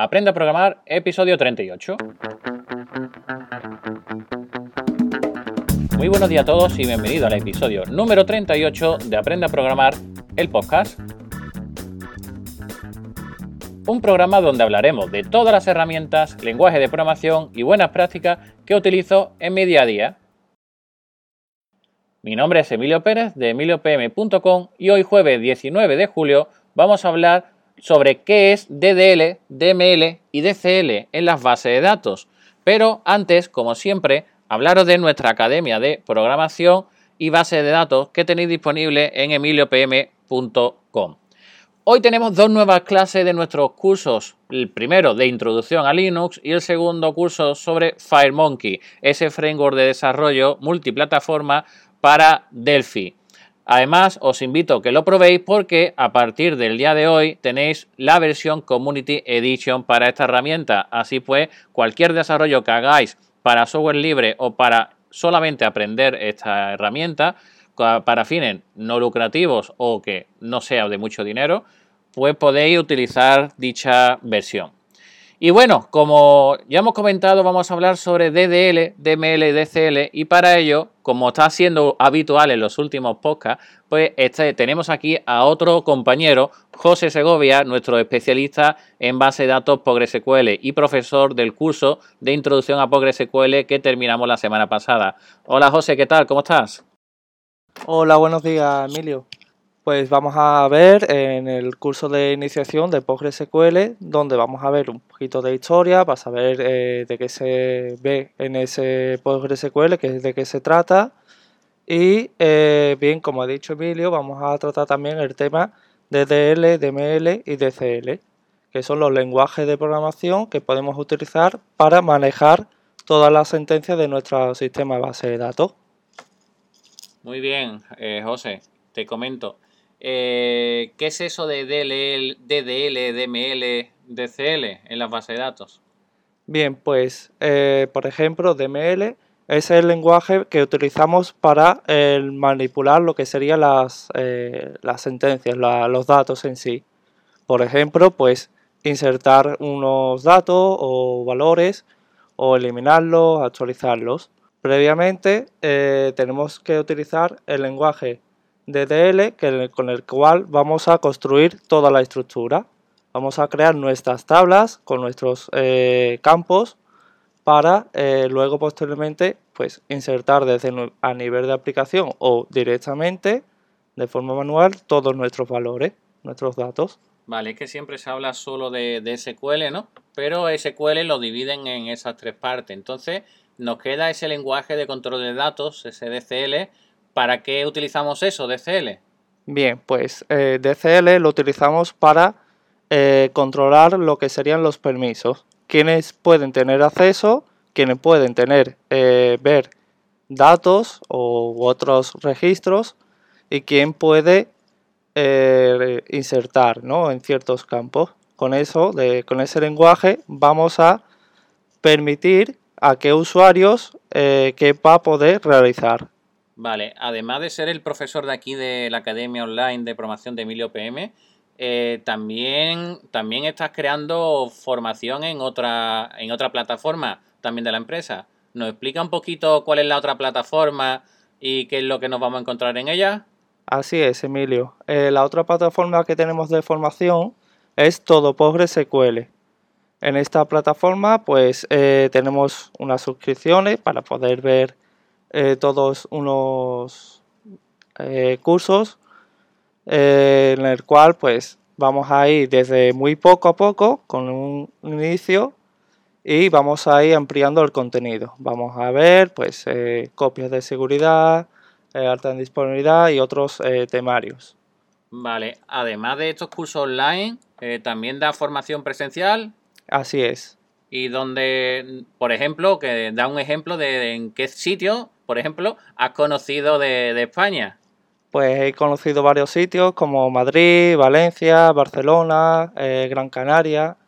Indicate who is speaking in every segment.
Speaker 1: Aprende a programar, episodio 38. Muy buenos días a todos y bienvenido al episodio número 38 de Aprende a programar, el podcast. Un programa donde hablaremos de todas las herramientas, lenguaje de programación y buenas prácticas que utilizo en mi día a día. Mi nombre es Emilio Pérez de emiliopm.com y hoy jueves 19 de julio vamos a hablar sobre qué es DDL, DML y DCL en las bases de datos. Pero antes, como siempre, hablaros de nuestra academia de programación y base de datos que tenéis disponible en emiliopm.com. Hoy tenemos dos nuevas clases de nuestros cursos. El primero de introducción a Linux y el segundo curso sobre FireMonkey, ese framework de desarrollo multiplataforma para Delphi. Además, os invito a que lo probéis porque a partir del día de hoy tenéis la versión Community Edition para esta herramienta. Así pues, cualquier desarrollo que hagáis para software libre o para solamente aprender esta herramienta, para fines no lucrativos o que no sea de mucho dinero, pues podéis utilizar dicha versión. Y bueno, como ya hemos comentado, vamos a hablar sobre DDL, DML DCL y para ello, como está siendo habitual en los últimos podcasts, pues este, tenemos aquí a otro compañero, José Segovia, nuestro especialista en base de datos PostgreSQL y profesor del curso de introducción a PostgreSQL que terminamos la semana pasada. Hola José, ¿qué tal? ¿Cómo estás?
Speaker 2: Hola, buenos días, Emilio. Pues vamos a ver en el curso de iniciación de PostgreSQL, donde vamos a ver un poquito de historia para saber eh, de qué se ve en ese PostgreSQL, que de qué se trata. Y eh, bien, como ha dicho Emilio, vamos a tratar también el tema de DL, DML y DCL, que son los lenguajes de programación que podemos utilizar para manejar todas las sentencias de nuestro sistema de base de datos.
Speaker 1: Muy bien, eh, José, te comento. Eh, ¿Qué es eso de DLL, DDL, DML, DCL en las bases de datos?
Speaker 2: Bien, pues eh, por ejemplo, DML es el lenguaje que utilizamos para manipular lo que serían las, eh, las sentencias, los datos en sí. Por ejemplo, pues insertar unos datos o valores o eliminarlos, actualizarlos. Previamente tenemos que utilizar el lenguaje DDL que, con el cual vamos a construir toda la estructura. Vamos a crear nuestras tablas con nuestros eh, campos para eh, luego posteriormente pues, insertar desde a nivel de aplicación o directamente de forma manual todos nuestros valores, nuestros datos.
Speaker 1: Vale, es que siempre se habla solo de, de SQL, ¿no? Pero SQL lo dividen en esas tres partes. Entonces nos queda ese lenguaje de control de datos, ese DCL, ¿Para qué utilizamos eso, DCL?
Speaker 2: Bien, pues eh, DCL lo utilizamos para eh, controlar lo que serían los permisos. Quienes pueden tener acceso, quienes pueden tener, eh, ver datos u otros registros y quién puede insertar en ciertos campos. Con eso, con ese lenguaje, vamos a permitir a qué usuarios que va a poder realizar.
Speaker 1: Vale, además de ser el profesor de aquí de la Academia Online de Promoción de Emilio PM, eh, también, también estás creando formación en otra, en otra plataforma también de la empresa. ¿Nos explica un poquito cuál es la otra plataforma y qué es lo que nos vamos a encontrar en ella?
Speaker 2: Así es, Emilio. Eh, la otra plataforma que tenemos de formación es Todo PostgreSQL. En esta plataforma pues eh, tenemos unas suscripciones para poder ver eh, todos unos eh, cursos eh, en el cual pues vamos a ir desde muy poco a poco con un inicio y vamos a ir ampliando el contenido. Vamos a ver pues copias de seguridad, alta en disponibilidad y otros temarios.
Speaker 1: Vale, además de estos cursos online, también da formación presencial.
Speaker 2: Así es.
Speaker 1: Y donde, por ejemplo, que da un ejemplo de en qué sitio por ejemplo, has conocido de, España?
Speaker 2: Pues he conocido varios sitios como Madrid, Valencia, Barcelona, eh, Gran Canaria.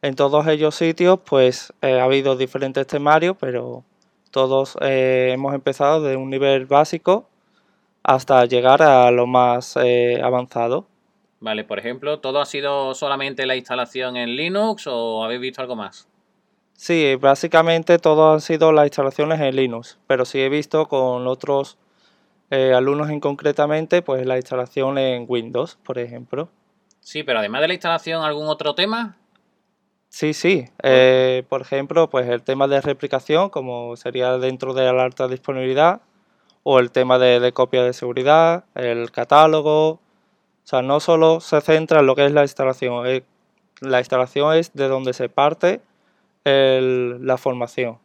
Speaker 2: En todos ellos sitios pues eh, ha habido diferentes temarios, pero todos eh, hemos empezado de un nivel básico hasta llegar a lo más avanzado.
Speaker 1: Vale, por ejemplo, ¿todo ha sido solamente la instalación en Linux o habéis visto algo más?
Speaker 2: Sí, básicamente todo han sido las instalaciones en Linux, pero sí he visto con otros eh, alumnos en concretamente, pues la instalación en Windows, por ejemplo.
Speaker 1: Sí, pero además de la instalación, ¿algún otro tema?
Speaker 2: Sí, sí. Eh, por ejemplo, pues el tema de replicación, como sería dentro de la alta disponibilidad, o el tema de, copia de seguridad, el catálogo. O sea, no solo se centra en lo que es la instalación, eh, la instalación es de donde se parte la formación.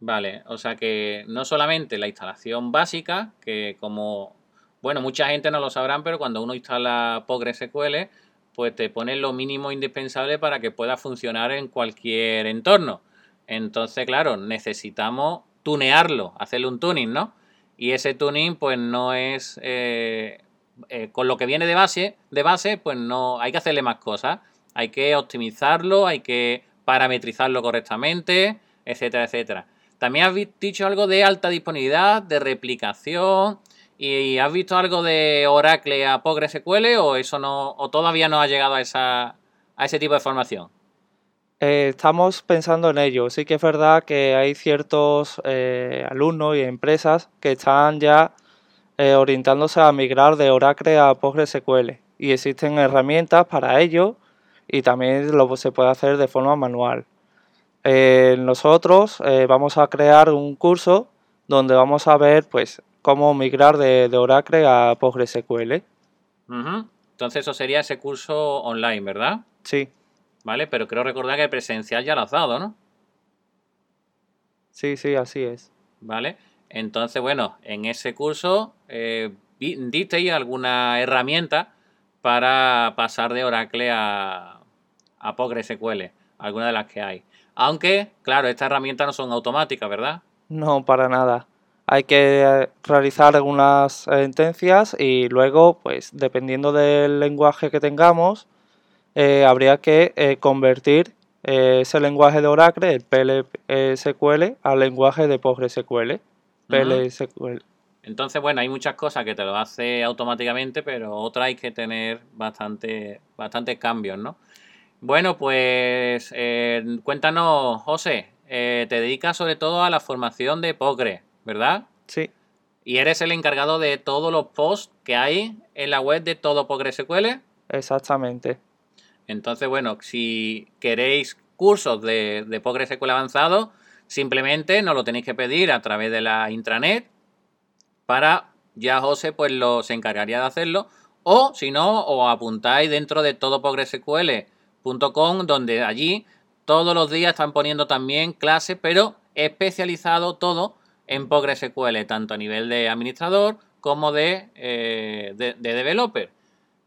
Speaker 1: Vale, o sea que no solamente la instalación básica, que como, bueno, mucha gente no lo sabrán, pero cuando uno instala PostgreSQL, pues te pone lo mínimo indispensable para que pueda funcionar en cualquier entorno. Entonces, claro, necesitamos tunearlo, hacerle un tuning, ¿no? Y ese tuning, pues no es eh, eh, con lo que viene de base, de base, pues no hay que hacerle más cosas. Hay que optimizarlo, hay que parametrizarlo correctamente, etcétera, etcétera. También has dicho algo de alta disponibilidad, de replicación. ¿Y has visto algo de Oracle a PostgreSQL o eso no, o todavía no ha llegado a, esa, a ese tipo de formación?
Speaker 2: Eh, estamos pensando en ello. Sí que es verdad que hay ciertos eh, alumnos y empresas que están ya eh, orientándose a migrar de Oracle a PostgreSQL y existen herramientas para ello y también lo se puede hacer de forma manual. nosotros vamos a crear un curso donde vamos a ver pues cómo migrar de, Oracle a PostgreSQL.
Speaker 1: Entonces eso sería ese curso online, ¿verdad?
Speaker 2: Sí.
Speaker 1: Vale, pero creo recordar que presencial ya lo has dado, ¿no?
Speaker 2: Sí, sí, así es.
Speaker 1: Vale, entonces bueno, en ese curso eh, disteis alguna herramienta para pasar de Oracle a, a PostgreSQL, alguna de las que hay. Aunque, claro, estas herramientas no son automáticas, ¿verdad?
Speaker 2: No, para nada hay que realizar algunas sentencias y luego, pues dependiendo del lenguaje que tengamos, eh, habría que eh, convertir eh, ese lenguaje de Oracle, el PLSQL, al lenguaje de PostgreSQL. PLSQL.
Speaker 1: Entonces, bueno, hay muchas cosas que te lo hace automáticamente, pero otras hay que tener bastante, bastantes cambios, ¿no? Bueno, pues cuéntanos, José, te dedicas sobre todo a la formación de Postgre. ¿verdad?
Speaker 2: Sí.
Speaker 1: Y eres el encargado de todos los posts que hay en la web de todo PostgreSQL.
Speaker 2: Exactamente.
Speaker 1: Entonces, bueno, si queréis cursos de, de PostgreSQL avanzado, simplemente nos lo tenéis que pedir a través de la intranet para ya José pues lo, se encargaría de hacerlo. O si no, os apuntáis dentro de todo PostgreSQL.com donde allí todos los días están poniendo también clases, pero especializado todo en PostgreSQL, tanto a nivel de administrador como de, eh, de, developer.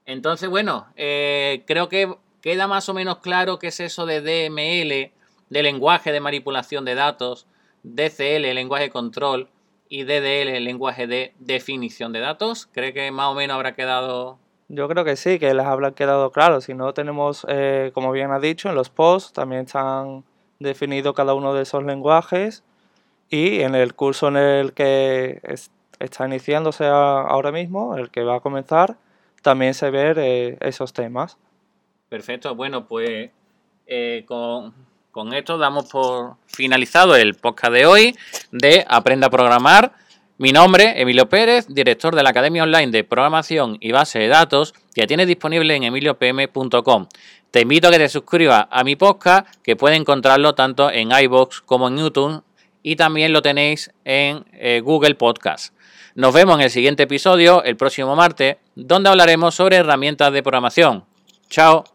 Speaker 1: Entonces, bueno, eh, creo que queda más o menos claro qué es eso de DML, de lenguaje de manipulación de datos, DCL, lenguaje de control, y DDL, lenguaje de definición de datos. ¿Cree que más o menos habrá quedado
Speaker 2: yo creo que sí, que les habrá quedado claro. Si no tenemos, eh, como bien ha dicho, en los posts también están definidos cada uno de esos lenguajes y en el curso en el que está iniciándose ahora mismo, el que va a comenzar, también se ven eh, esos temas.
Speaker 1: Perfecto, bueno, pues eh, con, con, esto damos por finalizado el podcast de hoy de Aprenda a Programar. Mi nombre, Emilio Pérez, director de la Academia Online de Programación y Base de Datos, que tienes disponible en emiliopm.com. Te invito a que te suscribas a mi podcast, que puedes encontrarlo tanto en iBox como en YouTube y también lo tenéis en eh, Google Podcast. Nos vemos en el siguiente episodio, el próximo martes, donde hablaremos sobre herramientas de programación. Chao.